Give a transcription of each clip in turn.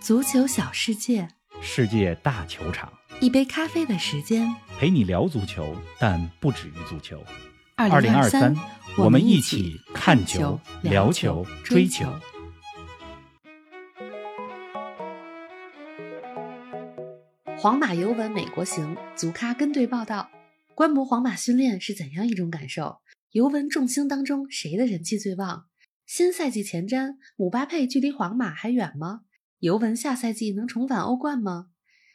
足球小世界，世界大球场，一杯咖啡的时间。陪你聊足球，但不止于足球。二零二三，我们一起起看球聊球、追球。皇马尤文美国行，足咖跟队报道。观摩皇马训练是怎样一种感受？尤文众星当中，谁的人气最旺？新赛季前瞻，姆巴佩距离皇马还远吗？尤文下赛季能重返欧冠吗？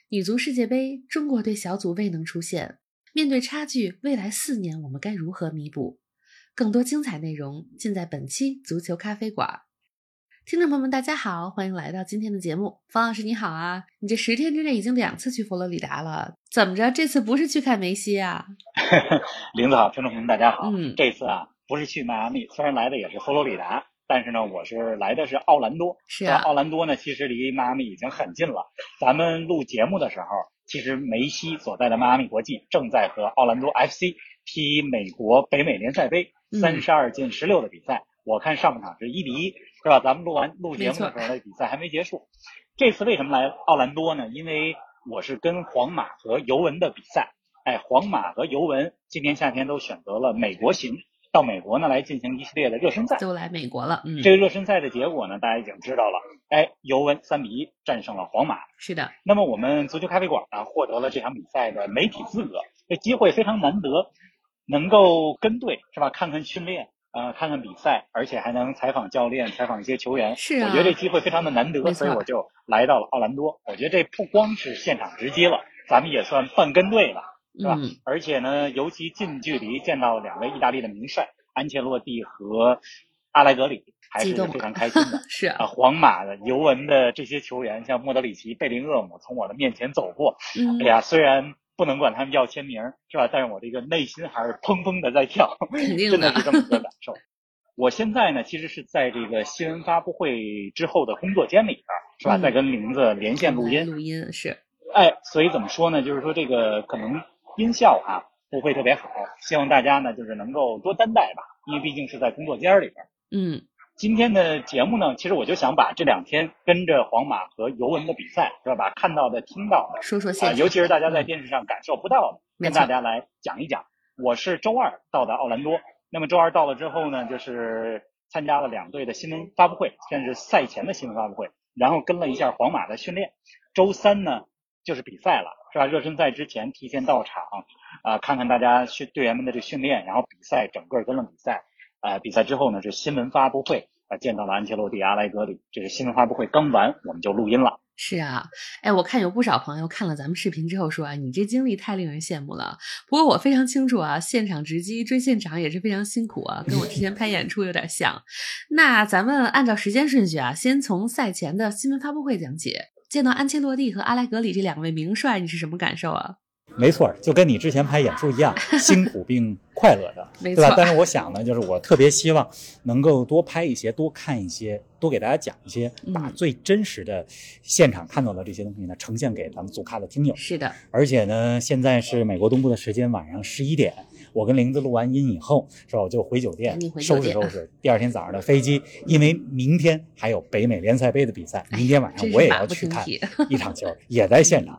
女足世界杯，中国队小组未能出现，面对差距，未来四年我们该如何弥补？更多精彩内容尽在本期足球咖啡馆。听众朋友们，大家好，欢迎来到今天的节目。方老师你好啊，你这十天之内已经两次去佛罗里达了，怎么着？这次不是去看梅西啊？林子好，听众朋友们大家好。嗯这次啊不是去迈阿密，虽然来的也是佛罗里达，但是呢，我是来的是奥兰多。是啊奥兰多呢，其实离迈阿密已经很近了。咱们录节目的时候，其实梅西所在的迈阿密国际正在和奥兰多 FC 踢美国北美联赛杯嗯三十二进十六的比赛。我看上半场是一比一，是吧？咱们录完录节目的时候，那比赛还没结束。这次为什么来奥兰多呢？因为我是跟皇马和尤文的比赛。哎，皇马和尤文今年夏天都选择了美国行，到美国呢来进行一系列的热身赛。都来美国了，嗯，这个热身赛的结果呢，大家已经知道了。哎，尤文三比一战胜了皇马。是的，那么我们足球咖啡馆呢，获得了这场比赛的媒体资格，这机会非常难得，能够跟队是吧？看看训练，呃，看看比赛，而且还能采访教练，采访一些球员。是啊我觉得这机会非常的难得，所以我就来到了奥兰多。我觉得这不光是现场直击了，咱们也算半跟队了。是吧？嗯，而且呢，尤其近距离见到两位意大利的名帅安切洛蒂和阿莱格里，还是非常开心的。是啊，皇马的、尤文的这些球员，像莫德里奇、贝林厄姆从我的面前走过，嗯哎，呀，虽然不能管他们要签名，是吧？但是我这个内心还是砰砰的在跳，肯定的真的是这么一个感受。我现在呢，其实是在这个新闻发布会之后的工作间里边，是吧？嗯在跟林子连线录音，录音是，哎，所以怎么说呢？就是说这个可能音效哈、不会特别好，希望大家呢就是能够多担待吧，因为毕竟是在工作间里边。嗯，今天的节目呢，其实我就想把这两天跟着皇马和尤文的比赛，是吧？把看到的、听到的，啊、说说现场，尤其是大家在电视上感受不到的，跟大家来讲一讲。我是周二到的奥兰多，那么周二到了之后呢，就是参加了两队的新闻发布会，甚至赛前的新闻发布会，然后跟了一下皇马的训练。周三呢就是比赛了，是吧？热身赛之前提前到场，啊、看看大家训队员们的这训练，然后比赛整个跟了比赛。呃，比赛之后呢是新闻发布会，啊、见到了安切洛蒂、阿莱格里。这个新闻发布会刚完，我们就录音了。是啊，哎，我看有不少朋友看了咱们视频之后说啊，你这经历太令人羡慕了。不过我非常清楚啊，现场直击追现场也是非常辛苦啊，跟我之前拍演出有点像。那咱们按照时间顺序啊，先从赛前的新闻发布会讲起。见到安切洛蒂和阿莱格里这两位名帅，你是什么感受啊？没错，就跟你之前拍演出一样，辛苦并快乐着，没错对吧？但是我想呢，就是我特别希望能够多拍一些，多看一些，多给大家讲一些，嗯把最真实的现场看到的这些东西呢，呈现给咱们组咖的听友。是的，而且呢，现在是美国东部的时间，晚上十一点。我跟玲子录完音以后，是吧？我就回酒店收拾收拾，第二天早上的飞机，因为明天还有北美联赛杯的比赛，明天晚上我也要去看。一场球，也在现场。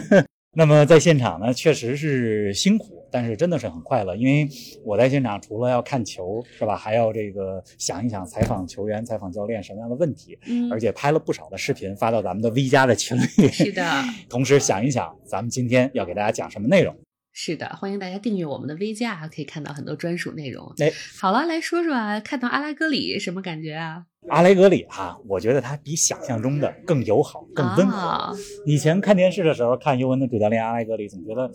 那么在现场呢，确实是辛苦，但是真的是很快乐，因为我在现场除了要看球，是吧，还要这个想一想采访球员、采访教练什么样的问题，嗯，而且拍了不少的视频发到咱们的 V 加的群里。是的，同时想一想，咱们今天要给大家讲什么内容。是的，欢迎大家订阅我们的加，啊可以看到很多专属内容。哎，好了，来说说啊，看到阿拉格里什么感觉啊？阿莱格里啊，我觉得他比想象中的更友好、更温和。啊以前看电视的时候，看尤文的主教练阿莱格里，总觉得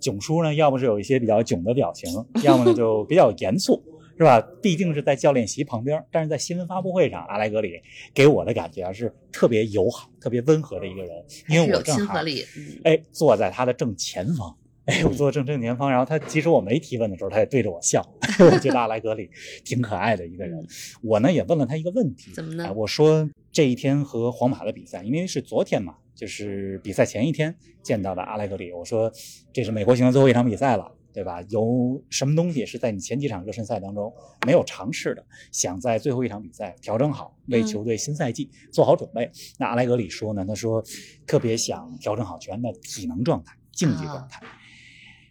囧叔呢，要么是有一些比较囧的表情，要么呢就比较严肃，是吧？毕竟是在教练席旁边，但是在新闻发布会上，阿莱格里给我的感觉啊是特别友好、特别温和的一个人，因为我正好亲和力，嗯，哎坐在他的正前方。哎，我坐正正前方，然后他即使我没提问的时候，他也对着我笑。我觉得阿莱格里挺可爱的一个人。我呢也问了他一个问题，怎么呢哎我说这一天和皇马的比赛，因为是昨天嘛，就是比赛前一天见到的阿莱格里。我说这是美国行的最后一场比赛了，对吧？有什么东西是在你前几场热身赛当中没有尝试的，想在最后一场比赛调整好，为嗯球队新赛季做好准备？那阿莱格里说呢，他说特别想调整好全员的体能状态、竞技状态。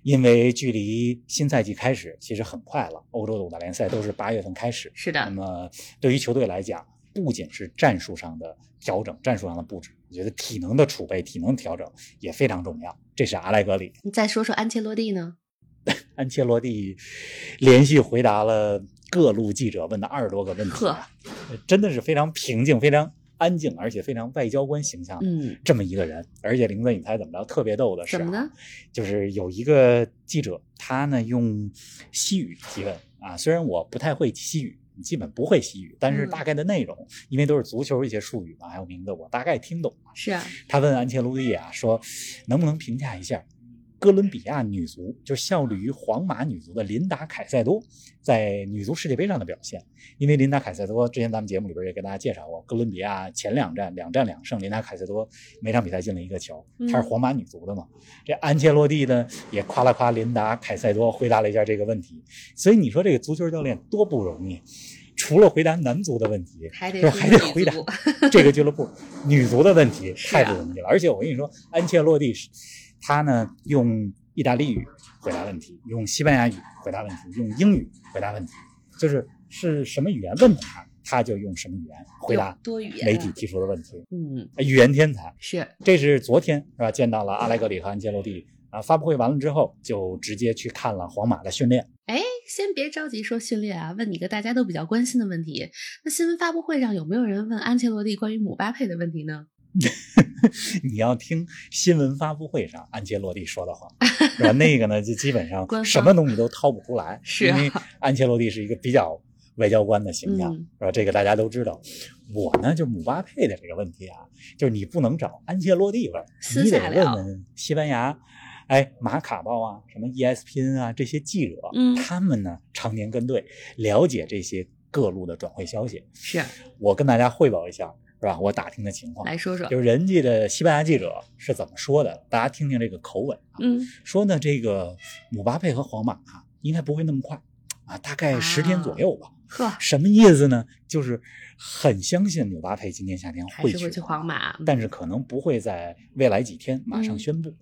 因为距离新赛季开始其实很快了，欧洲的五大联赛都是八月份开始。是的，那么对于球队来讲，不仅是战术上的调整、战术上的布置，我觉得体能的储备、体能调整也非常重要。这是阿莱格里。你再说说安切洛蒂呢？安切洛蒂连续回答了各路记者问的二十多个问题真的是非常平静、非常安静，而且非常外交官形象的嗯，这么一个人。而且林子，你猜怎么着？特别逗的是、啊，怎么呢？就是有一个记者，他呢用西语提问啊，虽然我不太会西语。基本不会西语，但是嗯大概的内容，因为都是足球一些术语嘛，还有名字，我大概听懂了。是啊，他问安切洛蒂啊，说能不能评价一下哥伦比亚女足，就效力于皇马女足的琳达凯塞多在女足世界杯上的表现？因为琳达凯塞多之前咱们节目里边也给大家介绍过，哥伦比亚前两战两战两胜，琳达凯塞多每场比赛进了一个球，她是皇马女足的嘛。这安切洛蒂呢也夸了夸琳达凯塞多，回答了一下这个问题。所以你说这个足球教练多不容易。除了回答男足的问题，还得还得回答这个俱乐部女足的问题 太不容易了。而且我跟你说，安切洛蒂是他呢用意大利语回答问题，用西班牙语回答问题，用英语回答问题，就是是什么语言问他，他就用什么语言回答多语言啊媒体提出的问题。嗯，语言天才，是这是昨天是吧？见到了阿莱格里和安切洛蒂啊，发布会完了之后就直接去看了皇马的训练。哎，先别着急说训练啊，问你个大家都比较关心的问题。那新闻发布会上有没有人问安切洛蒂关于姆巴佩的问题呢？你要听新闻发布会上安切洛蒂说的话，是吧？那个呢，就基本上什么东西都掏不出来，是啊因为安切洛蒂是一个比较外交官的形象，嗯是吧？这个大家都知道。我呢，就姆巴佩的这个问题啊，就是你不能找安切洛蒂问，你得问问西班牙。哎，马卡报啊，什么 ESPN 啊，这些记者，嗯他们呢常年跟队，了解这些各路的转会消息。是，我跟大家汇报一下，是吧？我打听的情况。来说说。就是人家的西班牙记者是怎么说的，大家听听这个口吻啊。嗯，说呢，这个姆巴佩和皇马啊，应该不会那么快啊，大概十天左右吧。呵，什么意思呢？就是很相信姆巴佩今年夏天会去会去皇马。但是可能不会在未来几天马上嗯宣布，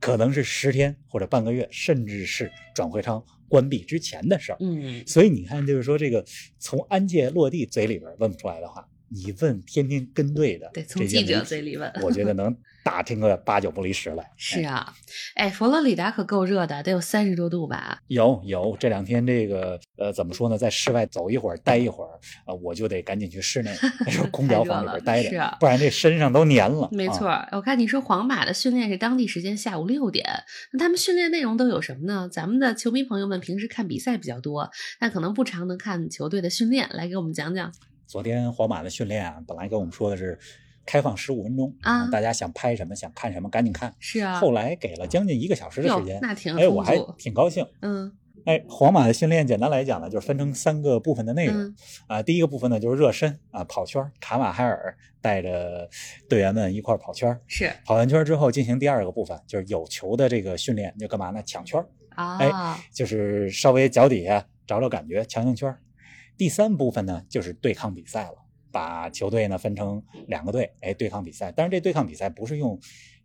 可能是十天或者半个月，甚至是转会窗关闭之前的事儿。嗯，所以你看，就是说这个从安切洛蒂嘴里边问不出来的话，你问天天跟队的得从记者嘴里问我觉得能打听个八九不离十来。是哎啊，哎，佛罗里达可够热的，得有三十多度吧？有有，这两天这个呃怎么说呢，在室外走一会儿，待一会儿，呃，我就得赶紧去室内，说空调房里边待着，不然这身上都黏了。没错我看你说皇马的训练是当地时间下午六点，那他们训练内容都有什么呢？咱们的球迷朋友们平时看比赛比较多，但可能不常能看球队的训练，来给我们讲讲。昨天皇马的训练啊，本来跟我们说的是开放十五分钟啊大家想拍什么想看什么赶紧看。是啊，后来给了将近一个小时的时间，那挺哎，我还挺高兴。嗯哎，皇马的训练简单来讲呢，就是分成三个部分的内容。嗯啊，第一个部分呢就是热身啊，跑圈儿。卡马海尔带着队员们一块儿跑圈儿，是跑完圈儿之后进行第二个部分，就是有球的这个训练，就干嘛呢？抢圈儿，啊，就是稍微脚底下找找感觉，强强圈儿。第三部分呢就是对抗比赛了，把球队呢分成两个队，哎，对抗比赛。但是这对抗比赛不是用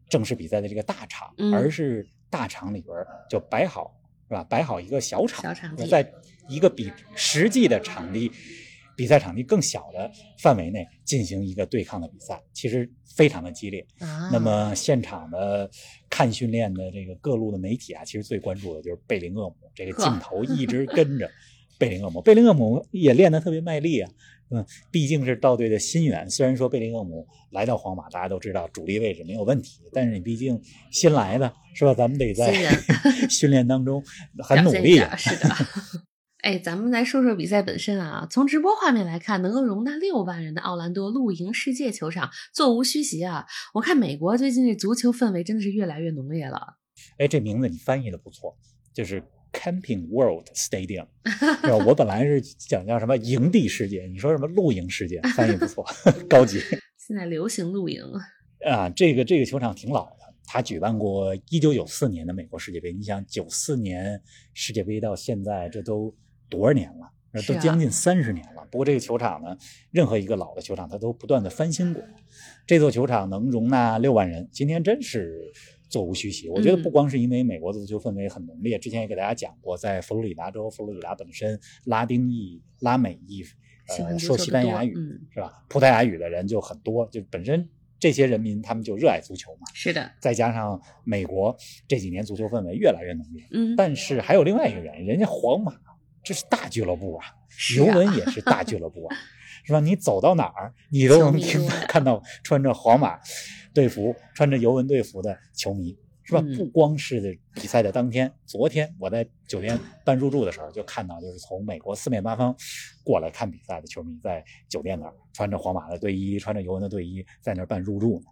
正式比赛的这个大场，嗯而是大场里边就摆好，是吧？摆好一个小场，小场地在一个比实际的场地。比赛场地更小的范围内进行一个对抗的比赛，其实非常的激烈。啊，那么现场的看训练的这个各路的媒体啊，其实最关注的就是贝林厄姆，这个镜头一直跟着贝林厄姆。贝林厄姆也练得特别卖力啊，嗯，毕竟是道队的新援。虽然说贝林厄姆来到皇马，大家都知道主力位置没有问题，但是你毕竟新来的是吧？咱们得在 训练当中 很努力。是的。哎，咱们来说说比赛本身啊。从直播画面来看，能够容纳六万人的奥兰多露营世界球场座无虚席啊！我看美国最近这足球氛围真的是越来越浓烈了。哎，这名字你翻译的不错，就是 Camping World Stadium？我本来是讲叫什么营地世界，你说什么露营世界，翻译不错，高级现在流行露营，啊。这个这个球场挺老的，它举办过一九九四年的美国世界杯，你想九四年世界杯到现在这都多少年了？都将近三十年了。不过这个球场呢，任何一个老的球场它都不断的翻新过。这座球场能容纳六万人，今天真是座无虚席。我觉得嗯不光是因为美国的足球氛围很浓烈，之前也给大家讲过，在佛罗里达州，佛罗里达本身拉丁裔、拉美裔，呃，说西班牙语、嗯是吧？葡萄牙语的人就很多，就本身这些人民他们就热爱足球嘛。是的，再加上美国这几年足球氛围越来越浓烈，嗯，但是还有另外一个原因，人家皇马这是大俱乐部啊，尤文也是大俱乐部啊，是吧？你走到哪儿，你都能听球迷多呀看到穿着皇马队服、穿着尤文队服的球迷，是吧？嗯不光是比赛的当天，昨天我在酒店办入住的时候就看到，就是从美国四面八方过来看比赛的球迷在酒店那儿穿着皇马的队衣、穿着尤文的队衣在那儿办入住呢。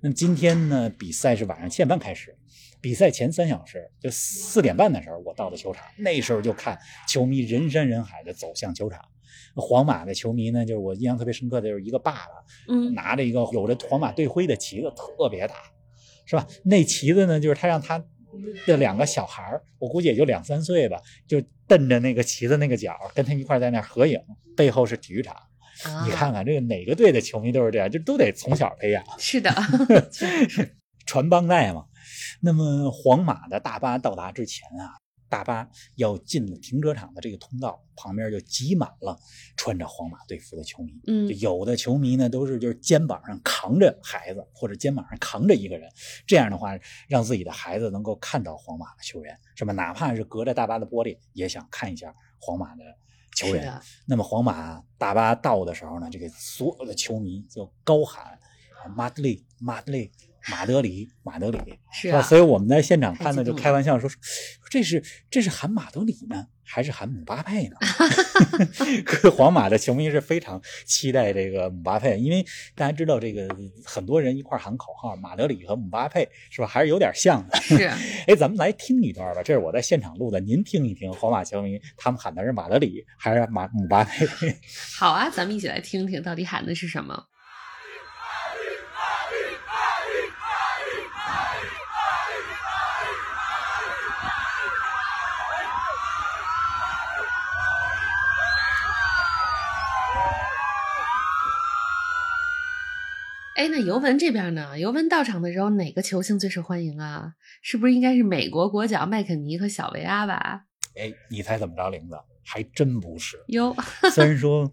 那么今天呢，比赛是晚上七点半开始，比赛前三小时，就四点半的时候，我到的球场，那时候就看球迷人山人海的走向球场。皇马的球迷呢，就是我印象特别深刻的，就是一个爸爸嗯拿着一个有着皇马队徽的旗子，特别大，是吧？那旗子呢，就是他让他的两个小孩儿，我估计也就两三岁吧，就瞪着那个旗子那个角，跟他一块在那儿合影，背后是体育场。啊你看看这个哪个队的球迷都是这样，就都得从小培养。是的 传帮带嘛。那么皇马的大巴到达之前啊，大巴要进停车场的这个通道旁边就挤满了穿着皇马队服的球迷。嗯就有的球迷呢都是就是肩膀上扛着孩子，或者肩膀上扛着一个人，这样的话让自己的孩子能够看到皇马的球员，是吧？哪怕是隔着大巴的玻璃，也想看一下皇马的球员。那么皇马大巴到的时候呢，这个所有的球迷就高喊“马德里，马德里，马德里，马德里”，吧？是啊，所以我们在现场看呢，就开玩笑说，说这是这是喊马德里呢，还是喊姆巴佩呢？可皇马的球迷是非常期待这个姆巴佩，因为大家知道这个很多人一块喊口号，马德里和姆巴佩是吧，还是有点像的。是 哎，咱们来听一段吧，这是我在现场录的，您听一听皇马球迷他们喊的是马德里还是马姆巴佩？好啊，咱们一起来听听到底喊的是什么。那尤文这边呢？尤文到场的时候，哪个球星最受欢迎啊？是不是应该是美国国脚麦肯尼和小维阿吧？哎，你猜怎么着，玲子？还真不是。哟，虽然说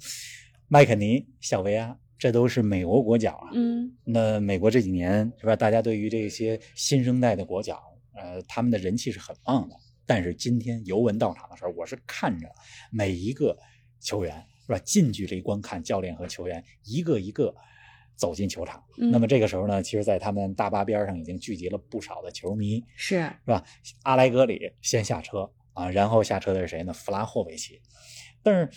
麦肯尼、小维阿这都是美国国脚啊，嗯，那美国这几年是吧？大家对于这些新生代的国脚，呃，他们的人气是很旺的。但是今天尤文到场的时候，我是看着每一个球员是吧，近距离观看教练和球员一个一个走进球场。嗯那么这个时候呢，其实，在他们大巴边上已经聚集了不少的球迷，是是吧？阿莱格里先下车啊，然后下车的是谁呢？弗拉霍维奇，但是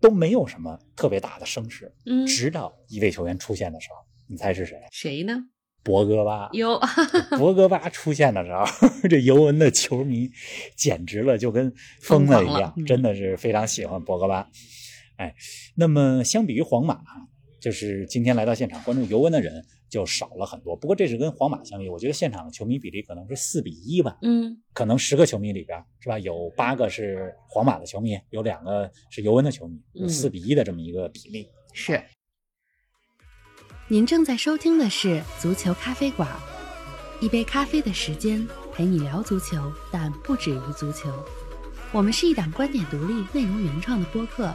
都没有什么特别大的声势。嗯，直到一位球员出现的时候，你猜是谁？谁呢？博格巴。哟，博格巴出现的时候，这尤文的球迷简直了，就跟疯了一样真的是非常喜欢博格巴。哎，那么相比于皇马，就是今天来到现场关注尤文的人就少了很多。不过这是跟皇马相比，我觉得现场的球迷比例可能是四比一吧。嗯，可能十个球迷里边是吧，有八个是皇马的球迷，有两个是尤文的球迷，四比一的这么一个比例。是。您正在收听的是足球咖啡馆，一杯咖啡的时间陪你聊足球，但不止于足球。我们是一档观点独立、内容原创的播客。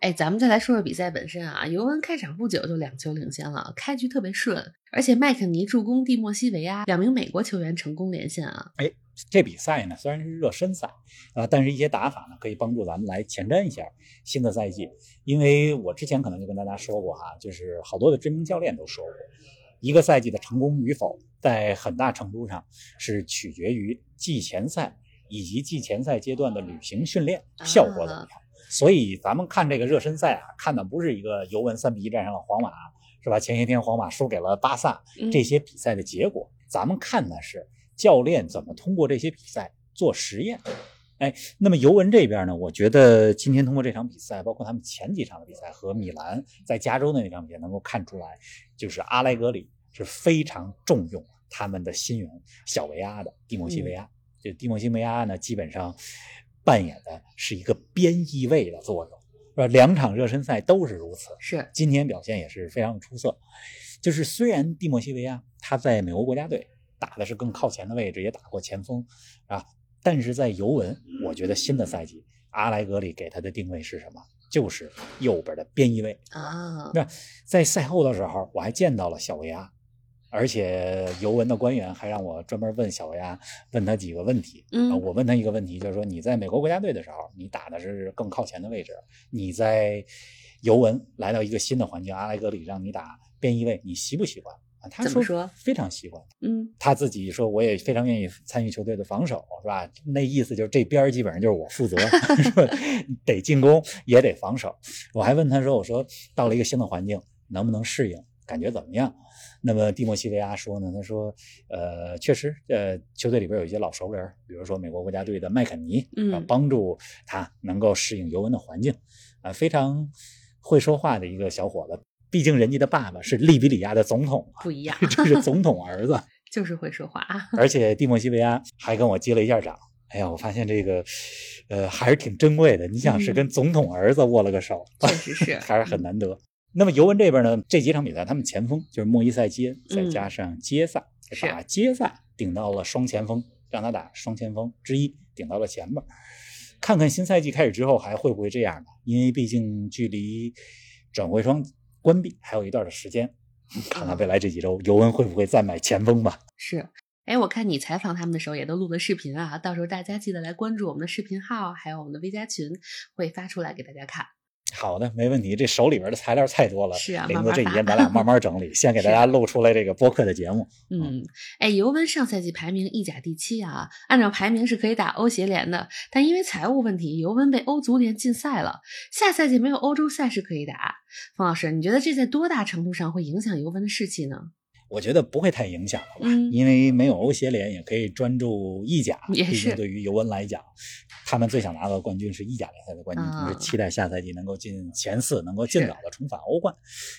哎，咱们再来说说比赛本身啊。尤文开场不久就两球领先了，开局特别顺，而且麦肯尼助攻蒂莫西维亚，两名美国球员成功连线啊。哎这比赛呢虽然是热身赛啊、但是一些打法呢可以帮助咱们来前瞻一下新的赛季。因为我之前可能就跟大家说过哈，就是好多的知名教练都说过，一个赛季的成功与否，在很大程度上是取决于季前赛以及季前赛阶段的旅行训练效果怎么样。所以咱们看这个热身赛啊，看的不是一个尤文三比一战胜了皇马，是吧？前些天皇马输给了巴萨嗯这些比赛的结果，咱们看的是教练怎么通过这些比赛做实验。哎，那么尤文这边呢，我觉得今天通过这场比赛，包括他们前几场的比赛和米兰在加州的那场比赛，能够看出来，就是阿莱格里是非常重用他们的新援小维阿的蒂莫西维亚。就蒂莫西维阿呢，基本上扮演的是一个边翼位的作用，是吧？两场热身赛都是如此。是今天表现也是非常出色。就是虽然蒂莫西维亚他在美国国家队打的是更靠前的位置，也打过前锋啊，但是在尤文，我觉得新的赛季阿莱格里给他的定位是什么？就是右边的边翼位。啊，那在赛后的时候，我还见到了小维亚，而且尤文的官员还让我专门问小维亚，问他几个问题。嗯啊我问他一个问题，就是说你在美国国家队的时候，你打的是更靠前的位置，你在尤文来到一个新的环境，阿莱格里让你打边翼位，你习不习惯？啊，他说非常习惯。嗯他自己说，我也非常愿意参与球队的防守，是吧？那意思就是这边儿基本上就是我负责？得进攻也得防守。我还问他说，我说到了一个新的环境，能不能适应？感觉怎么样？那么蒂莫西维亚说呢？他说，呃，确实，呃，球队里边有一些老熟人，比如说美国国家队的麦肯尼，嗯啊帮助他能够适应尤文的环境，啊，非常会说话的一个小伙子。毕竟人家的爸爸是利比里亚的总统啊，不一样，这是总统儿子。就是会说话啊。而且蒂莫西维亚还跟我击了一下掌。哎呀，我发现这个，呃，还是挺珍贵的。你想是嗯跟总统儿子握了个手，确实是 还是很难得。那么尤文这边呢，这几场比赛，他们前锋就是莫伊塞基恩，再加上基耶萨，嗯把基耶萨顶到了双前锋，让他打双前锋之一，顶到了前面。看看新赛季开始之后还会不会这样吧？因为毕竟距离转会窗关闭还有一段的时间，看看未来这几周尤文会不会再买前锋吧。是，哎，我看你采访他们的时候也都录了视频啊，到时候大家记得来关注我们的视频号，还有我们的微加群，会发出来给大家看。好的，没问题。这手里边的材料太多了，是啊林子慢慢发这几天咱俩慢慢整理，先给大家露出来这个播客的节目。嗯，哎，尤文上赛季排名意甲第七啊，按照排名是可以打欧协联的，但因为财务问题，尤文被欧足联禁赛了，下赛季没有欧洲赛事可以打。冯老师，你觉得这在多大程度上会影响尤文的士气呢？我觉得不会太影响了吧，嗯因为没有欧协联也可以专注意甲。也毕竟对于尤文来讲，他们最想拿到的冠军是意甲联赛的冠军，啊同时期待下赛季能够进前四，能够尽早的重返欧冠。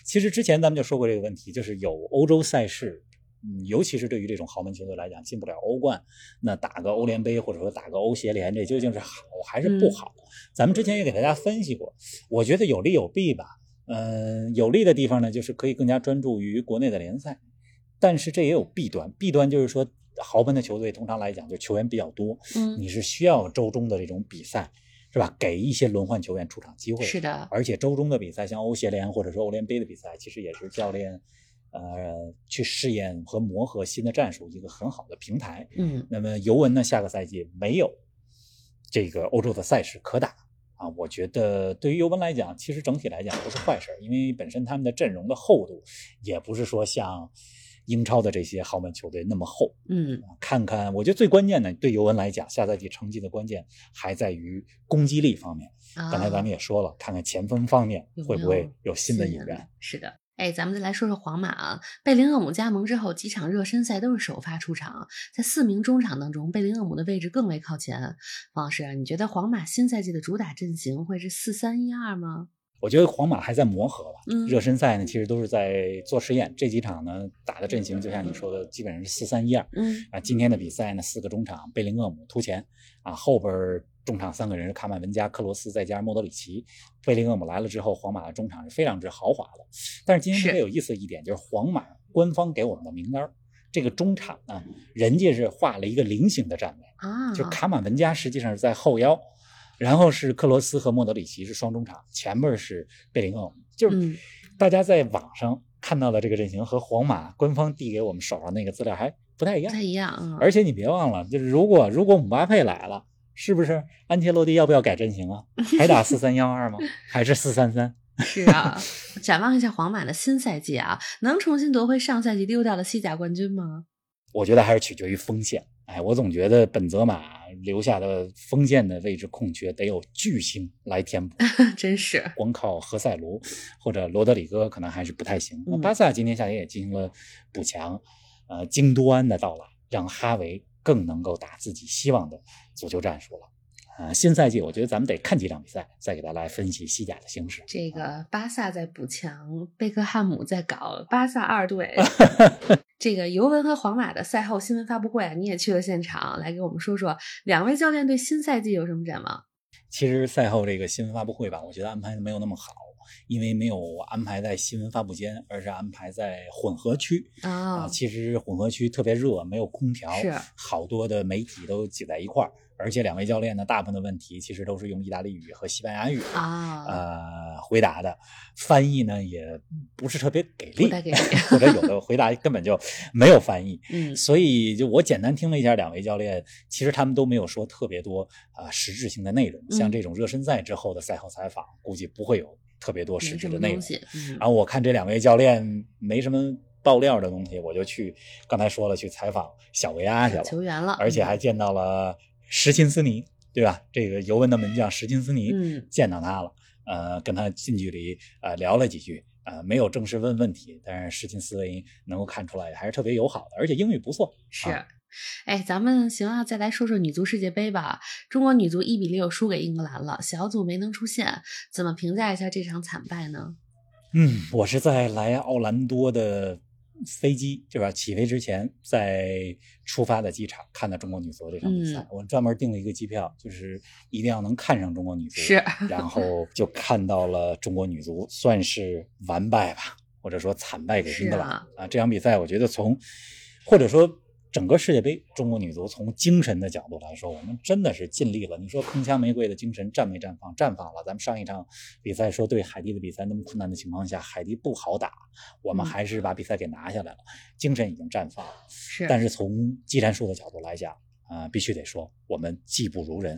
其实之前咱们就说过这个问题，就是有欧洲赛事。嗯，尤其是对于这种豪门球队来讲，进不了欧冠，那打个欧联杯或者说打个欧协联，这究竟是好还是不好？咱们之前也给大家分析过，我觉得有利有弊吧。嗯，有利的地方呢，就是可以更加专注于国内的联赛，但是这也有弊端。弊端就是说，豪门的球队通常来讲就球员比较多，嗯，你是需要周中的这种比赛，是吧？给一些轮换球员出场机会。是的，而且周中的比赛，像欧协联或者说欧联杯的比赛，其实也是教练呃去试验和磨合新的战术一个很好的平台。嗯那么尤文呢，下个赛季没有这个欧洲的赛事可打啊，我觉得对于尤文来讲，其实整体来讲不是坏事，因为本身他们的阵容的厚度也不是说像英超的这些豪门球队那么厚。嗯，看看，我觉得最关键的对尤文来讲，下赛季成绩的关键还在于攻击力方面。刚才咱们也也说了，看看前锋方面会不会有新的引援。是的。哎，咱们再来说说皇马啊，贝林厄姆加盟之后，几场热身赛都是首发出场，在四名中场当中，贝林厄姆的位置更为靠前。王老师，你觉得皇马新赛季的主打阵型会是四三一二吗？我觉得皇马还在磨合吧。嗯热身赛呢，其实都是在做实验。这几场呢，打的阵型就像你说的，基本上是四三一二。嗯啊，今天的比赛呢，四个中场，贝林厄姆突前啊，后边中场三个人是卡马文加、克罗斯再加上莫德里奇。贝林厄姆来了之后，皇马的中场是非常之豪华的。但是今天特别有意思的一点就是，皇马官方给我们的名单，这个中场呢，人家是画了一个菱形的站位，啊，就卡马文加实际上是在后腰，然后是克罗斯和莫德里奇是双中场，前面是贝林厄姆，就是嗯大家在网上看到的这个阵型和皇马官方递给我们手上那个资料还不太一样不太。一样啊。而且你别忘了，就是如果如果姆巴佩来了，是不是安切洛蒂要不要改阵型啊？还打四三幺二吗？还是四三三？是啊，展望一下皇马的新赛季啊，能重新夺回上赛季丢掉的西甲冠军吗？我觉得还是取决于锋线。哎，我总觉得本泽马留下的锋线的位置空缺得有巨星来填补，真是光靠何塞卢或者罗德里戈可能还是不太行。嗯巴萨今天夏天也进行了补强，呃，京多安的到来让哈维更能够打自己希望的足球战术了。呃，新赛季我觉得咱们得看几场比赛，再给大家来分析西甲的形势。这个巴萨在补强，贝克汉姆在搞巴萨二队。这个尤文和皇马的赛后新闻发布会啊，你也去了现场，来给我们说说两位教练对新赛季有什么展望？其实赛后这个新闻发布会吧，我觉得安排的没有那么好，因为没有安排在新闻发布间，而是安排在混合区啊。哦，其实混合区特别热，没有空调，是好多的媒体都挤在一块儿，而且两位教练呢，大部分的问题其实都是用意大利语和西班牙语啊，呃回答的，翻译呢也不是特别给力，给力或者有的回答根本就没有翻译。嗯所以就我简单听了一下两位教练，其实他们都没有说特别多啊、实质性的内容。像嗯这种热身赛之后的赛后采访，估计不会有特别多实质的内容。然后我看这两位教练没什么爆料的东西，我就去刚才说了去采访小维阿去了，球员了，而且还见到了什琴斯尼，对吧？这个尤文的门将什琴斯尼，嗯见到他了，呃，跟他近距离呃聊了几句，呃，没有正式问问题，但是什琴斯尼能够看出来还是特别友好的，而且英语不错。是。啊哎，咱们行啊，再来说说女足世界杯吧。中国女足一比六输给英格兰了，小组没能出线，怎么评价一下这场惨败呢？嗯，我是在来奥兰多的飞机，对吧？起飞之前，在出发的机场看到中国女足这场比赛，嗯我专门订了一个机票，就是一定要能看上中国女足。是然后就看到了中国女足算是完败吧，或者说惨败给英格兰是啊这场比赛，我觉得从或者说整个世界杯，中国女足从精神的角度来说，我们真的是尽力了。你说铿锵玫瑰的精神绽没绽放？绽放了。咱们上一场比赛说对海地的比赛那么困难的情况下，海地不好打，我们嗯还是把比赛给拿下来了，精神已经绽放了。是，但是从技战术的角度来讲，啊、必须得说我们技不如人。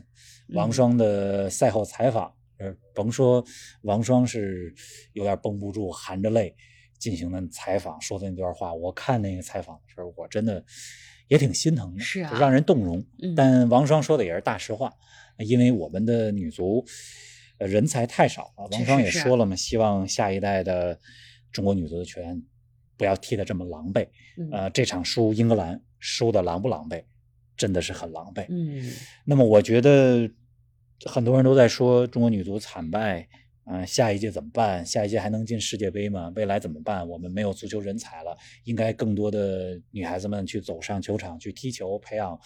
嗯王霜的赛后采访，呃，甭说王霜是有点绷不住，含着泪进行的采访，说的那段话，我看那个采访的时候，我真的也挺心疼的，是啊就让人动容。嗯但王双说的也是大实话，因为我们的女足呃人才太少了。王双也说了嘛，希望下一代的中国女足的球员不要踢得这么狼狈。嗯呃，这场输英格兰输的狼不狼狈，真的是很狼狈。嗯那么我觉得很多人都在说中国女足惨败，啊、下一届怎么办？下一届还能进世界杯吗？未来怎么办？我们没有足球人才了，应该更多的女孩子们去走上球场去踢球，培养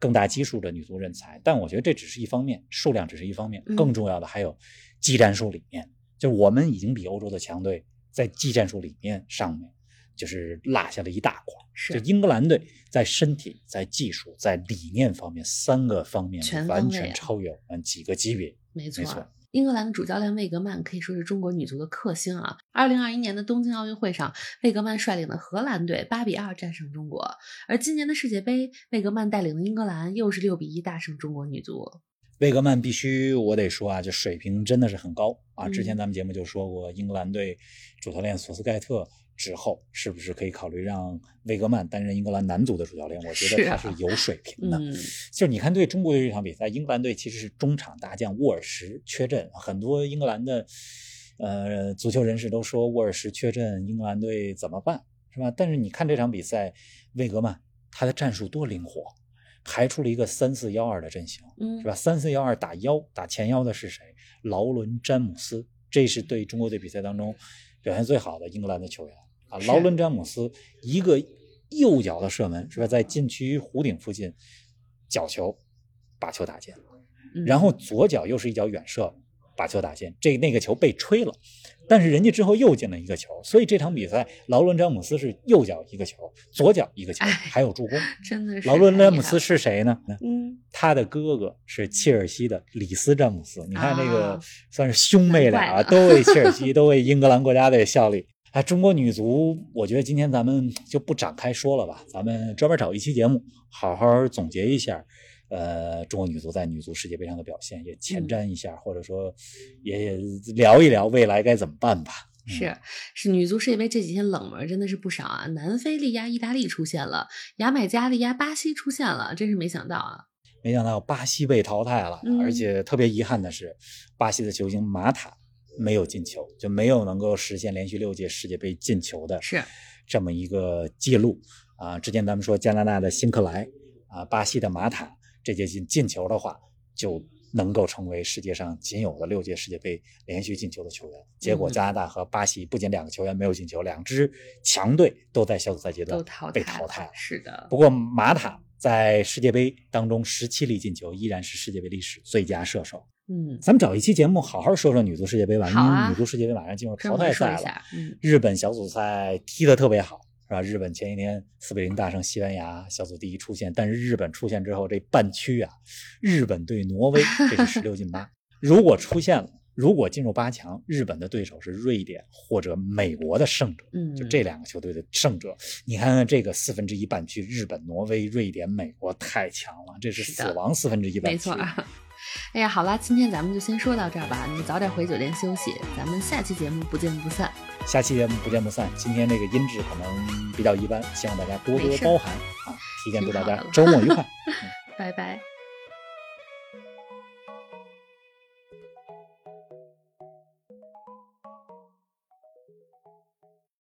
更大基数的女足人才。但我觉得这只是一方面，数量只是一方面，嗯更重要的还有技战术理念。就是我们已经比欧洲的强队在技战术理念上面就是落下了一大块。是就英格兰队在身体、在技术、在理念方面三个方面完全超越我们几个级别。没错。没错英格兰的主教练魏格曼可以说是中国女足的克星啊！二零二一年的东京奥运会上，魏格曼率领的荷兰队八比二战胜中国，而今年的世界杯，魏格曼带领的英格兰又是六比一大胜中国女足。魏格曼必须我得说啊，这水平真的是很高啊！嗯之前咱们节目就说过，英格兰队主教练索斯盖特之后，是不是可以考虑让魏格曼担任英格兰男足的主教练？我觉得他是有水平的。嗯，就是你看对中国队这场比赛，英格兰队其实是中场大将沃尔什缺阵，很多英格兰的呃足球人士都说沃尔什缺阵，英格兰队怎么办，是吧？但是你看这场比赛，魏格曼他的战术多灵活，排出了一个三四幺二的阵型，嗯是吧？三四幺二打腰打前腰的是谁？劳伦詹姆斯，这是对中国队比赛当中表现最好的英格兰的球员啊。劳伦詹姆斯一个右脚的射门，是吧？在禁区弧顶附近角球把球打进，嗯然后左脚又是一脚远射把球打进，这那个球被吹了，但是人家之后又进了一个球，所以这场比赛劳伦詹姆斯是右脚一个球，左脚一个球，哎还有助攻。真的是劳伦詹姆斯是谁呢？嗯，他的哥哥是切尔西的里斯詹姆斯，你看这个啊算是兄妹俩 都为切尔西，都为英格兰国家队效力。啊，中国女足，我觉得今天咱们就不展开说了吧，咱们专门找一期节目，好好总结一下呃中国女足在女足世界杯上的表现，也前嗯瞻一下，或者说也聊一聊未来该怎么办吧。嗯是是，女足世界杯这几天冷门真的是不少啊！南非力压意大利出现了，牙买加力压巴西出现了，真是没想到啊！没想到巴西被淘汰了，嗯而且特别遗憾的是，巴西的球星马塔没有进球，就没有能够实现连续六届世界杯进球的是这么一个记录啊。之前咱们说加拿大的辛克莱啊，巴西的马塔这届进进球的话，就能够成为世界上仅有的六届世界杯连续进球的球员。结果嗯加拿大和巴西不仅两个球员没有进球，两支强队都在小组赛阶段都淘汰被淘汰了。是的，不过马塔在世界杯当中十七粒进球，依然是世界杯历史最佳射手。嗯，咱们找一期节目好好说说女足世界杯吧，因为女足世界杯马上进入淘汰赛了。日本小组赛踢得特别好，是吧？日本前一天四比零大胜西班牙，小组第一出线。但是日本出线之后，这半区啊，日本对挪威，这是十六进八。如果出现了，如果进入八强，日本的对手是瑞典或者美国的胜者。嗯，就这两个球队的胜者，你看看这个四分之一半区，日本、挪威、瑞典、美国太强了，这是死亡四分之一半区。没错。哎呀，好啦，今天咱们就先说到这儿吧，你早点回酒店休息，咱们下期节目不见不散。下期节目不见不散。今天这个音质可能比较一般，希望大家多多包涵啊！提前祝大家周末愉快。拜拜。